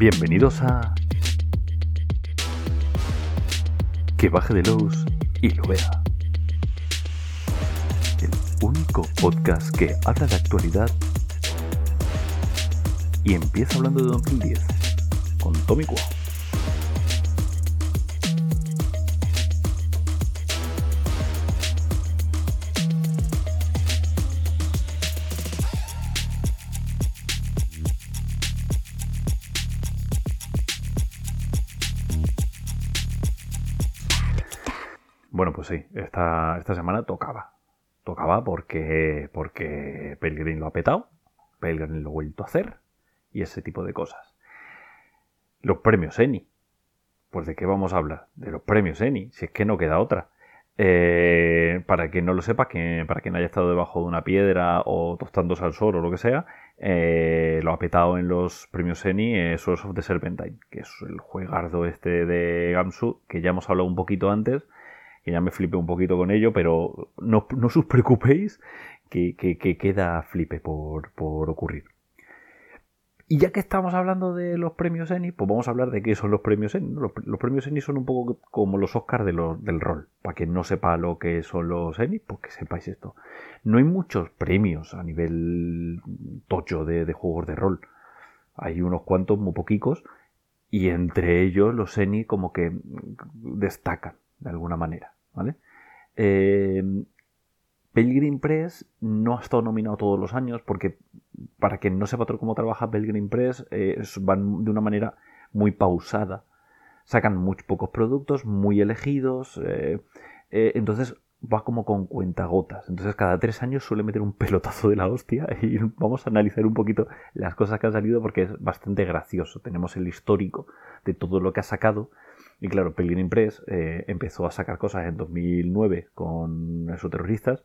Bienvenidos a... Que baje de luz y lo vea. El único podcast que habla de actualidad y empieza hablando de 2010 con Tommy Cuau. Bueno, pues sí, esta, esta semana tocaba. Tocaba porque, porque Pelgrim lo ha petado, Pelgrim lo ha vuelto a hacer y ese tipo de cosas. Los premios Eni. Pues de qué vamos a hablar? De los premios Eni, si es que no queda otra. Eh, para quien no lo sepa, que, para quien haya estado debajo de una piedra o tostándose al sol o lo que sea, eh, lo ha petado en los premios Eni eh, Source of the Serpentine, que es el juegardo este de Gamsu, que ya hemos hablado un poquito antes, que ya me flipé un poquito con ello, pero no, no os preocupéis que, que, que queda flipe por, por ocurrir. Y ya que estamos hablando de los premios Emmy, pues vamos a hablar de qué son los premios Emmy. Los, premios Emmy son un poco como los Oscars de del rol. Para quien no sepa lo que son los Emmy, pues que sepáis esto. No hay muchos premios a nivel tocho de, de juegos de rol. Hay unos cuantos, muy poquicos, y entre ellos los Emmy como que destacan de alguna manera. ¿vale? Eh, Pelgrim Press no ha estado nominado todos los años porque, para quien no sepa cómo trabaja Pelgrim Press, eh, van de una manera muy pausada. Sacan muy pocos productos, muy elegidos, eh, eh, entonces va como con cuentagotas. Entonces cada tres años suele meter un pelotazo de la hostia y vamos a analizar un poquito las cosas que han salido porque es bastante gracioso. Tenemos el histórico de todo lo que ha sacado. Y claro, Pelgrim Press eh, empezó a sacar cosas en 2009 con esos terroristas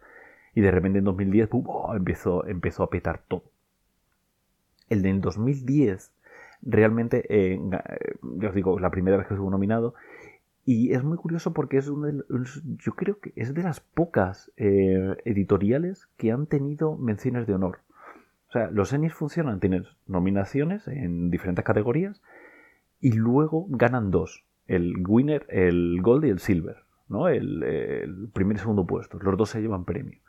y de repente en 2010 empezó, empezó a petar todo. El del 2010 realmente, eh, ya os digo, la primera vez que estuvo nominado y es muy curioso porque es uno de, yo creo que es de las pocas eh, editoriales que han tenido menciones de honor. O sea, los Emmys funcionan, tienen nominaciones en diferentes categorías y luego ganan dos. El winner, el gold y el silver, ¿no? El, primer y segundo puesto. Los dos se llevan premio.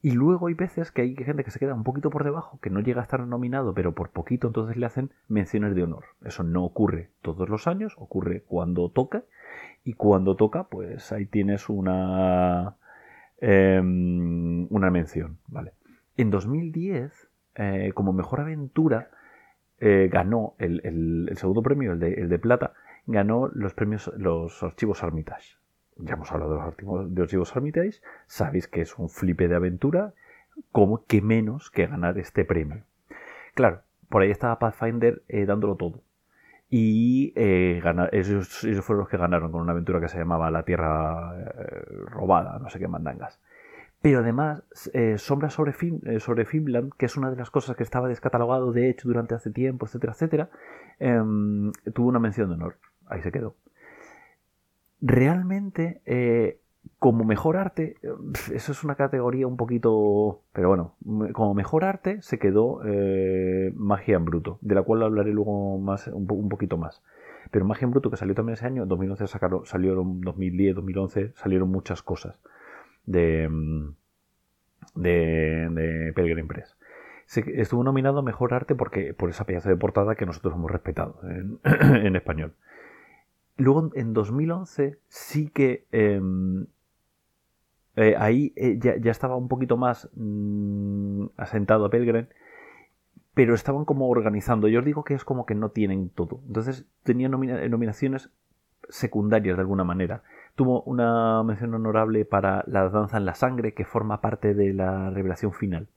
Y luego hay veces que hay gente que se queda un poquito por debajo, que no llega a estar nominado, pero por poquito entonces le hacen menciones de honor. Eso no ocurre todos los años, ocurre cuando toca. Y cuando toca, pues ahí tienes una, eh, una mención. ¿vale? En 2010, eh, como mejor aventura, eh, ganó el, el, el, segundo premio, el de, el de plata, ganó los premios, los archivos Armitage ya hemos hablado de los archivos, de archivos Armitage, sabéis que es un flipe de aventura, como que menos que ganar este premio. Claro, por ahí estaba Pathfinder eh, dándolo todo. Y eh, ganar, ellos, fueron los que ganaron con una aventura que se llamaba La Tierra eh, Robada, no sé qué mandangas. Pero además, eh, Sombra sobre, Fin, sobre Finland, que es una de las cosas que estaba descatalogado de hecho durante hace tiempo, etcétera, etcétera, em, tuvo una mención de honor. Ahí se quedó realmente eh, como mejor arte, eso es una categoría un poquito, pero bueno, como mejor arte se quedó eh, Magia en Bruto, de la cual hablaré luego más, un, poquito más. Pero Magia en Bruto, que salió también ese año, en 2011 sacaron, salieron 2010, 2011, salieron muchas cosas de, de, de Pelgrim Press. Estuvo nominado Mejor Arte porque, por esa pedazo de portada que nosotros hemos respetado en español. Luego en 2011 sí que eh, eh, ahí eh, ya, ya, estaba un poquito más mmm, asentado a Pelgrim, pero estaban como organizando. Yo os digo que es como que no tienen todo. Entonces tenía nomina nominaciones secundarias de alguna manera. Tuvo una mención honorable para La danza en la sangre, que forma parte de la revelación final.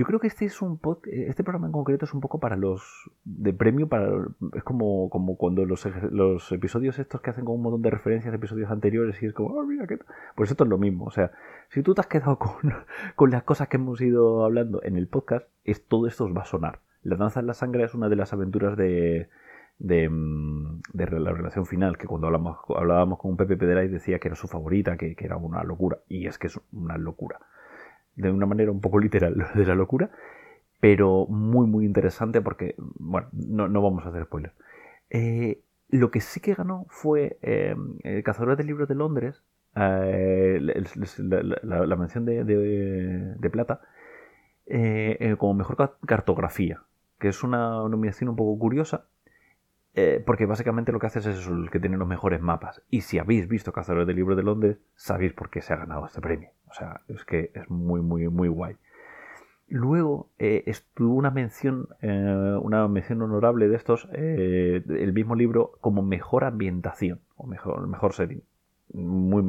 Yo creo que este es un pod, este programa en concreto es un poco para los de premio para es como, como cuando los, los episodios estos que hacen con un montón de referencias de episodios anteriores y es como, oh, mira qué Pues esto es lo mismo, o sea, si tú te has quedado con, con las cosas que hemos ido hablando en el podcast, es todo esto os va a sonar. La danza en la sangre es una de las aventuras de, de, de, la relación final, que cuando hablamos, hablábamos con un Pepe Pedray decía que era su favorita, que, era una locura, y es que es una locura de una manera un poco literal de la locura. pero muy, muy interesante porque, bueno, no, vamos a hacer spoilers. Eh, lo que sí que ganó fue eh, el de Libros de Londres, eh, la, mención de, plata, como mejor cartografía, que es una nominación un poco curiosa, porque básicamente lo que haces es el que tiene los mejores mapas. Y si habéis visto Cazadores de Libros de Londres, sabéis por qué se ha ganado este premio. O sea, es que es muy, muy, muy guay. Luego eh, estuvo una mención, eh, una mención honorable de estos, eh, el mismo libro, como mejor ambientación, o mejor, mejor setting. Muy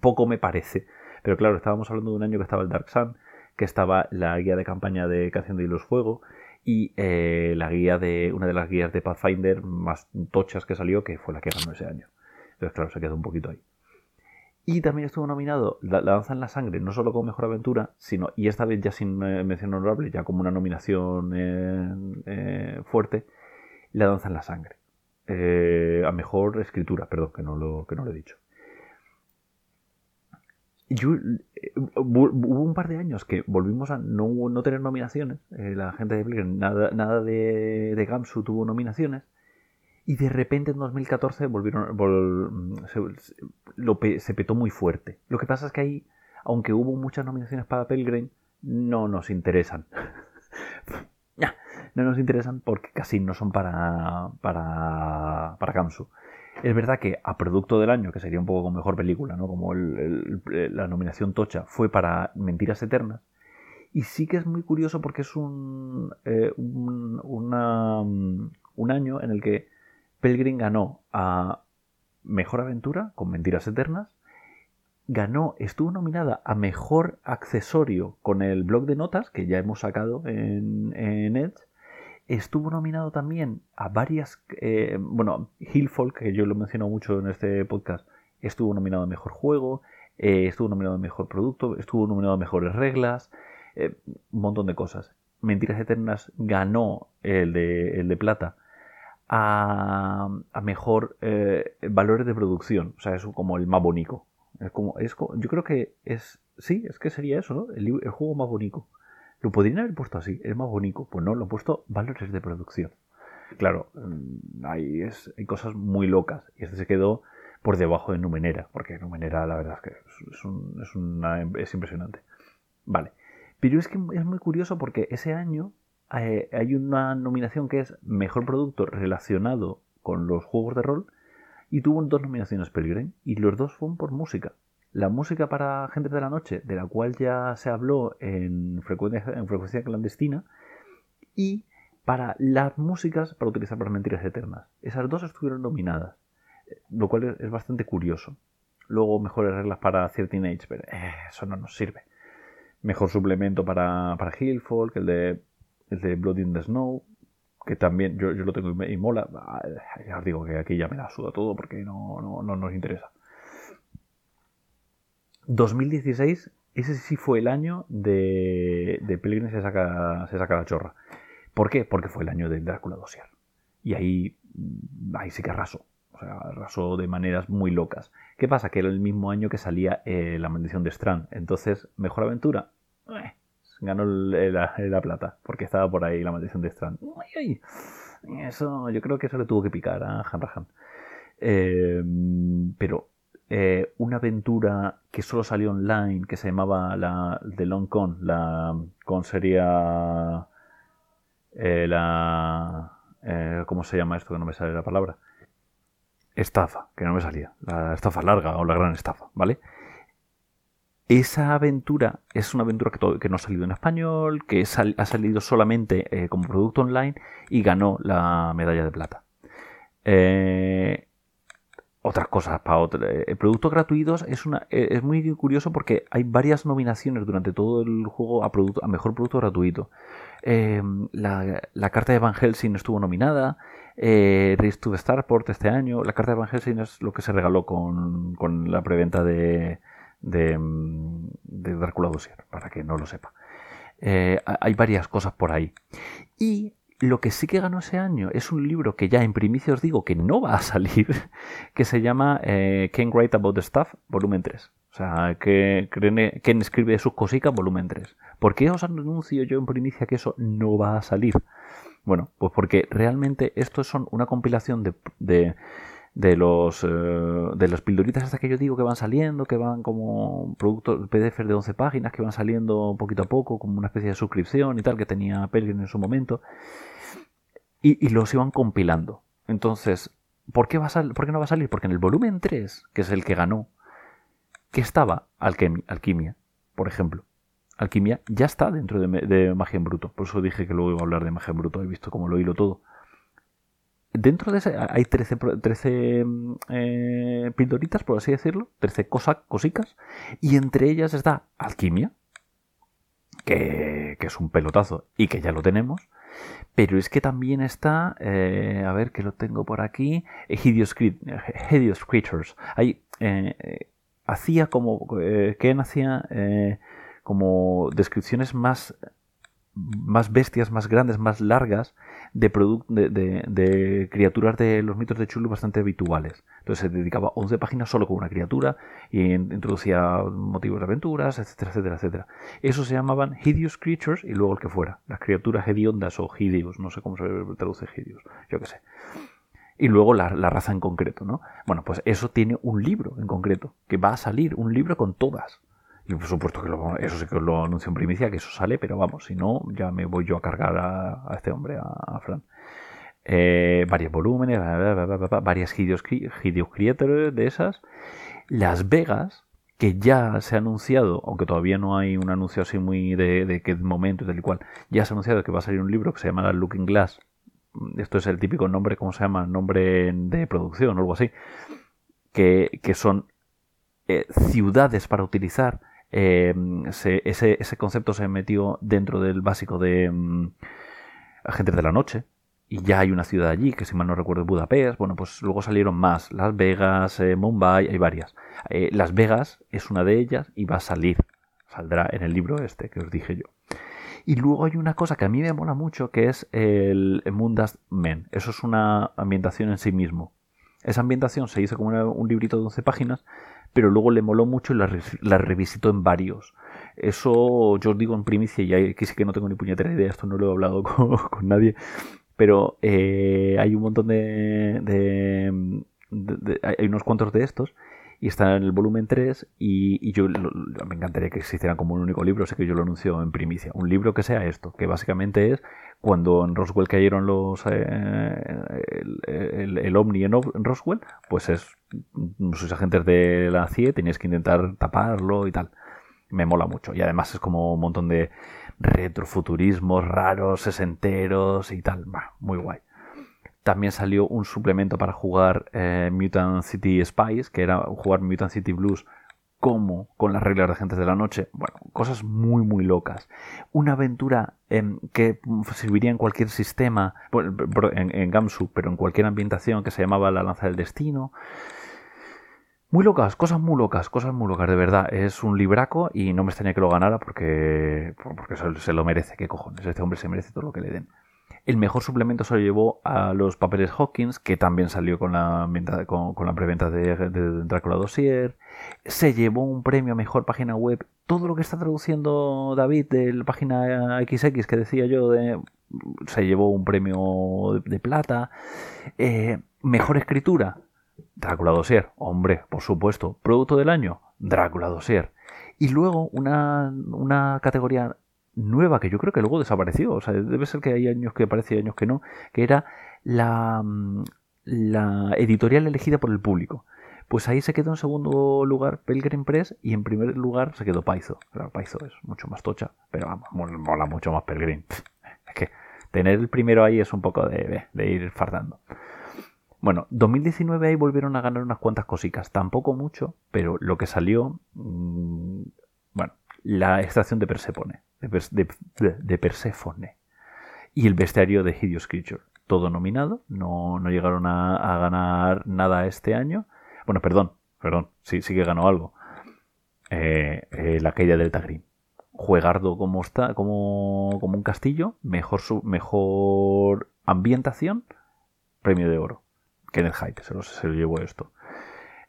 poco me parece. Pero claro, estábamos hablando de un año que estaba el Dark Sun, que estaba la guía de campaña de Canción de Hilos Fuego, y la guía de, una de las guías de Pathfinder más tochas que salió, que fue la que ganó ese año. Entonces, claro, se quedó un poquito ahí. Y también estuvo nominado La, Danza en la Sangre, no solo como Mejor Aventura, sino, y esta vez ya sin eh, mención honorable, ya como una nominación eh, eh, fuerte, La Danza en la Sangre. a Mejor Escritura, perdón, que no lo, que no lo he dicho. Hubo un par de años que volvimos a no, no tener nominaciones. la gente de nada, nada de, de Gamsu tuvo nominaciones. Y de repente en 2014 volvieron, se, petó muy fuerte. Lo que pasa es que ahí, aunque hubo muchas nominaciones para Pelgrim, no nos interesan. no nos interesan porque casi no son para, para, para Kamsu. Es verdad que a producto del año, que sería un poco mejor película, ¿no? como la nominación Tocha, fue para Mentiras Eternas. Y sí que es muy curioso porque es un, eh, un, un año en el que Pelgrim ganó a Mejor Aventura con Mentiras Eternas. Ganó, estuvo nominada a Mejor Accesorio con el blog de notas que ya hemos sacado en, Edge. Estuvo nominado también a varias. Eh, bueno, Hillfolk, que yo lo menciono mucho en este podcast, estuvo nominado a Mejor Juego. Eh, estuvo nominado a Mejor Producto. Estuvo nominado a Mejores Reglas. Eh, un montón de cosas. Mentiras Eternas ganó el de, el de plata a, mejor eh, valores de producción. O sea, es como el más bonito. Es como, es yo creo que es. Sí, es que sería eso, ¿no? El, juego más bonito. Lo podrían haber puesto así, es más bonito. Pues no, lo han puesto valores de producción. Claro, mm, hay, es, cosas muy locas. Y este se quedó por debajo de Numenera. Porque Numenera, la verdad es que es, es, una, es impresionante. Vale. Pero es que es muy curioso porque ese año eh, hay una nominación que es Mejor Producto relacionado con los juegos de rol y tuvo dos nominaciones Pelgrim y los dos fueron por música. La música para Gente de la Noche, de la cual ya se habló en frecuencia, en frecuencia clandestina, y para las músicas para utilizar para Mentiras Eternas. Esas dos estuvieron nominadas, lo cual es bastante curioso. Luego mejores reglas para 13 Age, pero eh, eso no nos sirve. Mejor suplemento para, para Hillfolk, el de el de Blood in the Snow, que también yo, lo tengo y, mola. Ah, ya os digo que aquí ya me la suda todo porque no, no, nos interesa. 2016, ese sí fue el año de, de se saca, se saca la chorra. ¿Por qué? Porque fue el año del Drácula Dossier. Y ahí, ahí sí que arrasó. O sea, arrasó de maneras muy locas. ¿Qué pasa? Que era el mismo año que salía eh, La Maldición de Strand. Entonces, ¿mejor aventura? Eh, ganó la, plata, porque estaba por ahí la maldición de Strand. Eso, yo creo que eso le tuvo que picar a Hanrahan. Eh, pero eh, una aventura que solo salió online, que se llamaba la The Long Con, la con sería eh, la ¿cómo se llama esto que no me sale la palabra? Estafa, que no me salía. La estafa larga o la gran estafa, ¿vale? Esa aventura es una aventura que, no ha salido en español, que ha salido solamente eh, como producto online y ganó la medalla de plata. Eh, otras cosas para otros. Eh, productos gratuitos es, una, es muy curioso porque hay varias nominaciones durante todo el juego a, producto, a mejor producto gratuito. la, carta de Van Helsing estuvo nominada. Race to the Starport este año. La carta de Van Helsing es lo que se regaló con, con la preventa de, de, de Drácula Dossier, para que no lo sepa. Eh, hay varias cosas por ahí. Y lo que sí que ganó ese año es un libro que ya en primicia os digo que no va a salir, que se llama eh, Ken Write About the Stuff, volumen 3. O sea, que Ken escribe sus cositas, volumen 3. ¿Por qué os anuncio yo en primicia que eso no va a salir? Bueno, pues porque realmente estos son una compilación de, de, los eh, de las pildoritas hasta que yo digo que van saliendo, que van como productos PDF de 11 páginas que van saliendo poquito a poco, como una especie de suscripción y tal que tenía Pelgrim en su momento. Y, los iban compilando. Entonces, ¿por qué, va a ¿por qué no va a salir? Porque en el volumen 3, que es el que ganó, que estaba Alquimia, por ejemplo. Alquimia ya está dentro de, Magia en Bruto. Por eso dije que luego iba a hablar de Magia en Bruto. He visto cómo lo hilo todo. Dentro de ese hay 13, 13 eh, pildoritas, por así decirlo. 13 cosicas. Y entre ellas está Alquimia, que, es un pelotazo y que ya lo tenemos. Pero es que también está, eh, a ver que lo tengo por aquí, Hideous, Creatures. Hay, eh, hacía como, Ken hacía como descripciones más, más bestias, más grandes, más largas de, de, criaturas de los mitos de Chulu bastante habituales. Entonces se dedicaba 11 páginas solo con una criatura y introducía motivos de aventuras, etcétera, etcétera, etcétera. Eso se llamaban Hideous Creatures y luego el que fuera. Las criaturas hediondas o hideous, no sé cómo se traduce hideous, yo qué sé y luego la, la, raza en concreto, ¿no? Bueno, pues eso tiene un libro en concreto, que va a salir, un libro con todas. Y por supuesto que eso sí que lo anuncio en primicia, que eso sale, pero vamos, si no, ya me voy yo a cargar a, este hombre, a, Fran. Eh, varios volúmenes, varias Hideous, Creators de esas. Las Vegas, que ya se ha anunciado, aunque todavía no hay un anuncio así muy de, de qué momento y tal y cual, ya se ha anunciado que va a salir un libro que se llama Looking Glass. Esto es el típico nombre, ¿cómo se llama? Nombre de producción o algo así. Que, que son eh, ciudades para utilizar Em, ese, concepto se metió dentro del básico de mm, Agentes de la Noche. Y ya hay una ciudad allí, que si mal no recuerdo es Budapest. Bueno, pues luego salieron más. Las Vegas, eh, Mumbai, hay varias. Eh, Las Vegas es una de ellas y va a salir. Saldrá en el libro este que os dije yo. Y luego hay una cosa que a mí me mola mucho, que es el Mundas Men. Eso es una ambientación en sí mismo. Esa ambientación se hizo como un librito de 11 páginas pero luego le moló mucho y la, revisitó en varios. Eso yo os digo en primicia, y aquí sí que no tengo ni puñetera idea, esto no lo he hablado con, nadie, pero eh, hay un montón de, Hay unos cuantos de estos y está en el volumen 3 y, yo me encantaría que existiera como un único libro, sé que yo lo anuncio en primicia, un libro que sea esto, que básicamente es cuando en Roswell cayeron los eh, el, el, Omni en Roswell, pues es sus agentes de la CIE, tenías que intentar taparlo y tal. Me mola mucho. Y además es como un montón de retrofuturismos raros, sesenteros y tal. muy guay. También salió un suplemento para jugar eh, Mutant City Spies, que era jugar Mutant City Blues como con las reglas de Agentes de la Noche. Bueno, cosas muy, muy locas. Una aventura em, que serviría en cualquier sistema, en, en, Gamsu, pero en cualquier ambientación que se llamaba La Lanza del Destino. Muy locas, cosas muy locas, cosas muy locas, de verdad. Es un libraco y no me extraña que lo ganara porque, porque se, lo merece. ¿Qué cojones? Este hombre se merece todo lo que le den. El mejor suplemento se lo llevó a los papeles Hawkins, que también salió con la, con, la preventa de, Drácula Dossier. Se llevó un premio a mejor página web. Todo lo que está traduciendo David de la página XX que decía yo, se llevó un premio de, plata. Eh, mejor escritura Drácula Dossier, hombre, por supuesto. Producto del año, Drácula Dossier. Y luego una, una categoría nueva que yo creo que luego desapareció. O sea, debe ser que hay años que aparece y años que no. Que era la, mm, la editorial elegida por el público. Pues ahí se quedó en segundo lugar Pelgrim Press y en primer lugar se quedó Paizo. Claro, Paizo es mucho más tocha, pero vamos, mola mucho más Pelgrim. Es que tener el primero ahí es un poco de, de ir fardando. Bueno, 2019 ahí volvieron a ganar unas cuantas cositas, tampoco mucho, pero lo que salió, mm, bueno, la extracción de Persefone, de, Perséfone y el bestiario de Hideous Creature, todo nominado, no, no llegaron a, ganar nada este año. Bueno, perdón, perdón, sí, sí que ganó algo. Eh, eh, la caída del Tagrim. Juegardo como está, como, como un castillo, mejor, mejor ambientación, premio de oro. Kenneth Hyde se lo, se lo llevó esto.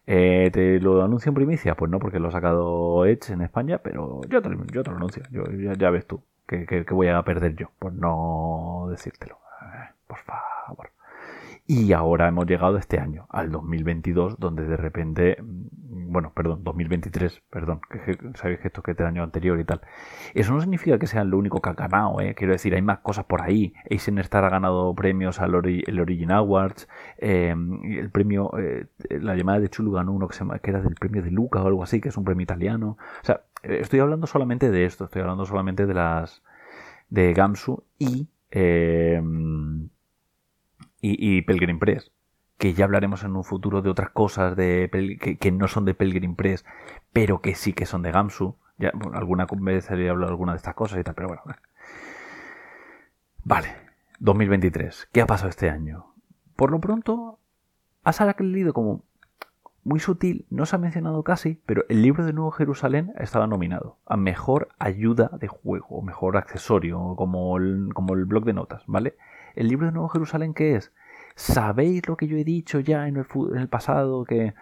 Eh, ¿Te lo anuncio en primicia? Pues no, porque lo ha sacado Edge en España, pero yo te, yo lo anuncio. Ya, ves tú que, voy a perder yo por no decírtelo. Por favor. Y ahora hemos llegado este año, al 2022, donde de repente, bueno, perdón, 2023, perdón, que, sabéis que esto que es año anterior y tal. Eso no significa que sea lo único que ha ganado, ¿eh? quiero decir, hay más cosas por ahí. Star ha ganado premios al el Origin Awards, em, el premio, eh, la llamada de Chulu ganó uno que, se era del premio de Luca o algo así, que es un premio italiano. O sea, eh, estoy hablando solamente de esto, estoy hablando solamente de las de Gamsu y... Eh, y, Pelgrim Press, que ya hablaremos en un futuro de otras cosas de que, no son de Pelgrim Press, pero que sí que son de Gamsu. Ya, alguna vez he hablado de alguna de estas cosas y tal, pero bueno. Vale, 2023. ¿Qué ha pasado este año? Por lo pronto, ha salido como muy sutil, no se ha mencionado casi, pero el libro de Nuevo Jerusalén estaba nominado a mejor ayuda de juego, mejor accesorio, como el, como el blog de notas, ¿vale? El libro de Nuevo Jerusalén, ¿qué es? ¿Sabéis lo que yo he dicho ya en el, pasado? Que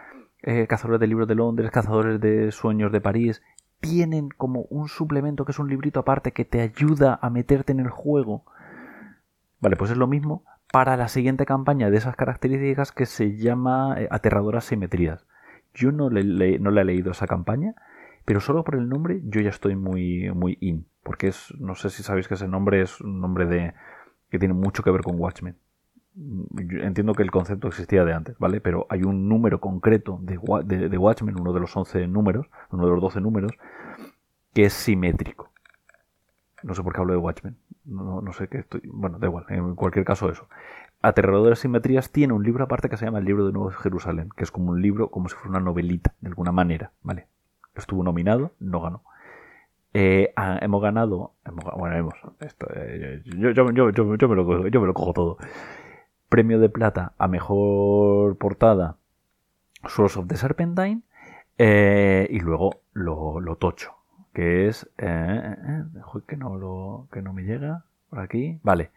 eh, Cazadores de Libros de Londres, Cazadores de Sueños de París, tienen como un suplemento que es un librito aparte que te ayuda a meterte en el juego. Vale, pues es lo mismo para la siguiente campaña de esas características que se llama eh, Aterradoras Simetrías. Yo no le, he leído esa campaña, pero solo por el nombre yo ya estoy muy, muy in. Porque es, no sé si sabéis que ese nombre es un nombre de, que tiene mucho que ver con Watchmen. Entiendo que el concepto existía de antes, ¿vale? Pero hay un número concreto de, de, Watchmen, uno de los 11 números, uno de los 12 números, que es simétrico. No sé por qué hablo de Watchmen. No, sé qué estoy. Bueno, da igual. En cualquier caso, eso. Aterradores Simetrías tiene un libro aparte que se llama El libro de Nuevo Jerusalén, que es como un libro, como si fuera una novelita, de alguna manera, ¿vale? Estuvo nominado, no ganó. Eh, hemos ganado. bueno, hemos. Eh, yo, yo, yo, yo, me lo cojo, yo me lo cojo todo. Premio de plata a mejor portada. Source of the Serpentine. Eh, y luego lo, lo, tocho. Que es. que, no lo, que no me llega. Por aquí. Vale.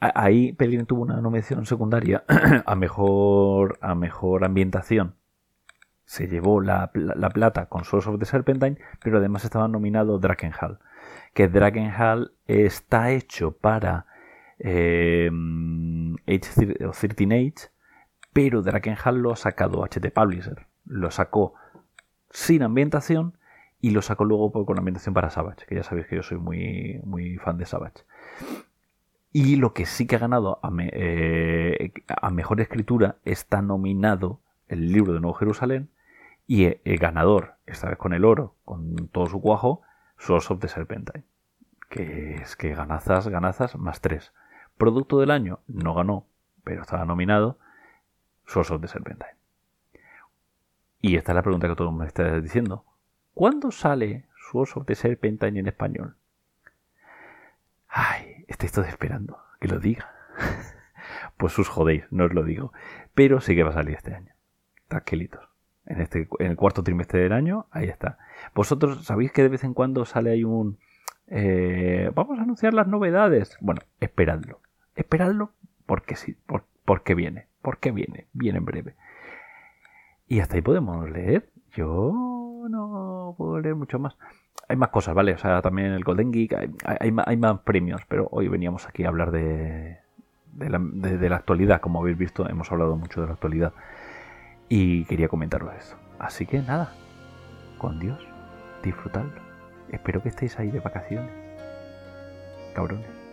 ahí Pelín tuvo una nominación secundaria a mejor, a mejor ambientación se llevó la, plata con Source of the Serpentine, pero además estaba nominado Drakenhall. Que Drakenhall está hecho para eh, Age 13 Age, pero Drakenhall lo ha sacado HT Publisher. Lo sacó sin ambientación y lo sacó luego con ambientación para Savage, que ya sabéis que yo soy muy, muy fan de Savage. Y lo que sí que ha ganado a, eh, mejor escritura está nominado el libro de Nuevo Jerusalén y el ganador, esta vez con el oro, con todo su cuajo, Source of the Serpentine. Que es que ganazas, ganazas, más tres. Producto del año, no ganó, pero estaba nominado, Source of the Serpentine. Y esta es la pregunta que todo me está diciendo. ¿Cuándo sale Source of the Serpentine en español? Ay, estoy todo esperando que lo diga. pues sus jodéis, no os lo digo. Pero sí que va a salir este año. Tranquilitos en, este, en el cuarto trimestre del año, ahí está. Vosotros sabéis que de vez en cuando sale ahí un... Eh, vamos a anunciar las novedades. Bueno, esperadlo. Esperadlo porque sí, porque viene, porque viene, viene en breve. Y hasta ahí podemos leer. Yo no puedo leer mucho más. Hay más cosas, ¿vale? O sea, también el Golden Geek, hay, más, premios, pero hoy veníamos aquí a hablar de, la actualidad. Como habéis visto, hemos hablado mucho de la actualidad. Y quería comentaros eso. Así que nada, con Dios, disfrutadlo. Espero que estéis ahí de vacaciones. Cabrones.